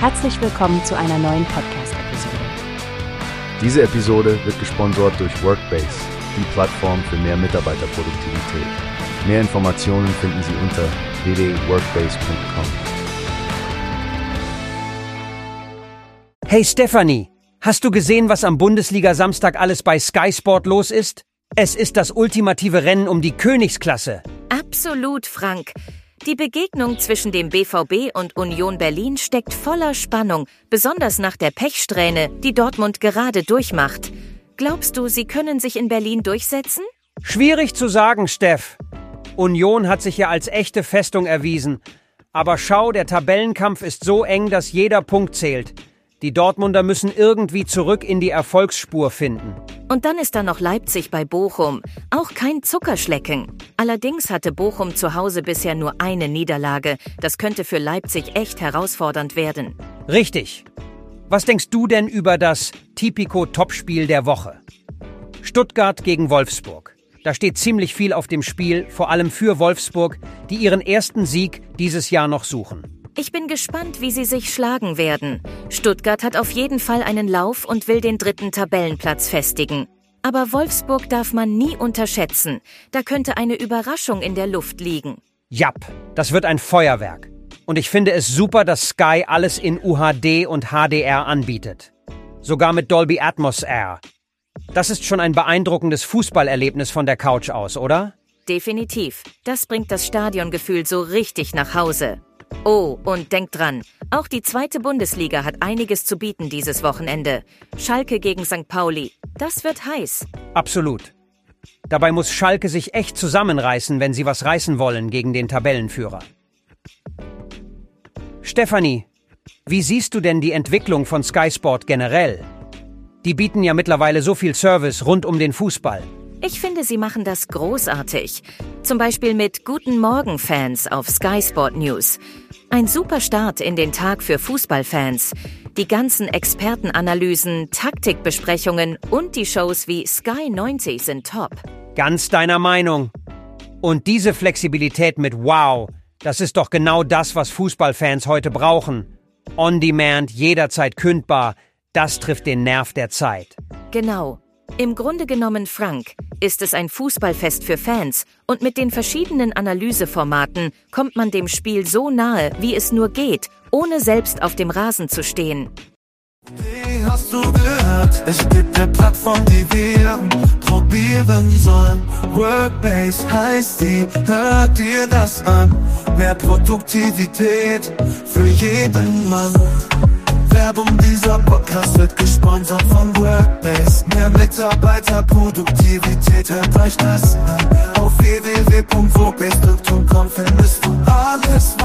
Herzlich willkommen zu einer neuen Podcast-Episode. Diese Episode wird gesponsert durch Workbase, die Plattform für mehr Mitarbeiterproduktivität. Mehr Informationen finden Sie unter www.workbase.com. Hey Stephanie, hast du gesehen, was am Bundesliga Samstag alles bei Sky Sport los ist? Es ist das ultimative Rennen um die Königsklasse. Absolut, Frank. Die Begegnung zwischen dem BVB und Union Berlin steckt voller Spannung, besonders nach der Pechsträhne, die Dortmund gerade durchmacht. Glaubst du, sie können sich in Berlin durchsetzen? Schwierig zu sagen, Steff. Union hat sich ja als echte Festung erwiesen. Aber schau, der Tabellenkampf ist so eng, dass jeder Punkt zählt. Die Dortmunder müssen irgendwie zurück in die Erfolgsspur finden. Und dann ist da noch Leipzig bei Bochum. Auch kein Zuckerschlecken. Allerdings hatte Bochum zu Hause bisher nur eine Niederlage. Das könnte für Leipzig echt herausfordernd werden. Richtig. Was denkst du denn über das Tipico-Topspiel der Woche? Stuttgart gegen Wolfsburg. Da steht ziemlich viel auf dem Spiel, vor allem für Wolfsburg, die ihren ersten Sieg dieses Jahr noch suchen. Ich bin gespannt, wie sie sich schlagen werden. Stuttgart hat auf jeden Fall einen Lauf und will den dritten Tabellenplatz festigen. Aber Wolfsburg darf man nie unterschätzen. Da könnte eine Überraschung in der Luft liegen. Japp, das wird ein Feuerwerk. Und ich finde es super, dass Sky alles in UHD und HDR anbietet. Sogar mit Dolby Atmos R. Das ist schon ein beeindruckendes Fußballerlebnis von der Couch aus, oder? Definitiv. Das bringt das Stadiongefühl so richtig nach Hause. Oh, und denkt dran, auch die zweite Bundesliga hat einiges zu bieten dieses Wochenende. Schalke gegen St. Pauli. Das wird heiß. Absolut. Dabei muss Schalke sich echt zusammenreißen, wenn sie was reißen wollen gegen den Tabellenführer. Stefanie, wie siehst du denn die Entwicklung von Sky Sport generell? Die bieten ja mittlerweile so viel Service rund um den Fußball. Ich finde, sie machen das großartig. Zum Beispiel mit Guten Morgen Fans auf Sky Sport News. Ein super Start in den Tag für Fußballfans. Die ganzen Expertenanalysen, Taktikbesprechungen und die Shows wie Sky 90 sind top. Ganz deiner Meinung. Und diese Flexibilität mit Wow, das ist doch genau das, was Fußballfans heute brauchen. On Demand, jederzeit kündbar, das trifft den Nerv der Zeit. Genau. Im Grunde genommen, Frank, ist es ein Fußballfest für Fans und mit den verschiedenen Analyseformaten kommt man dem Spiel so nahe, wie es nur geht, ohne selbst auf dem Rasen zu stehen. Wie hast du gehört? Es gibt eine Plattform, die wir probieren sollen. Workbase heißt die, hört dir das an. Mehr Produktivität für jeden Mann. Werbung, dieser Podcast wird gesponsert von Workbase. Mehr Mitarbeiterproduktivität, euch das an. Auf www.workbase.com findest du alles,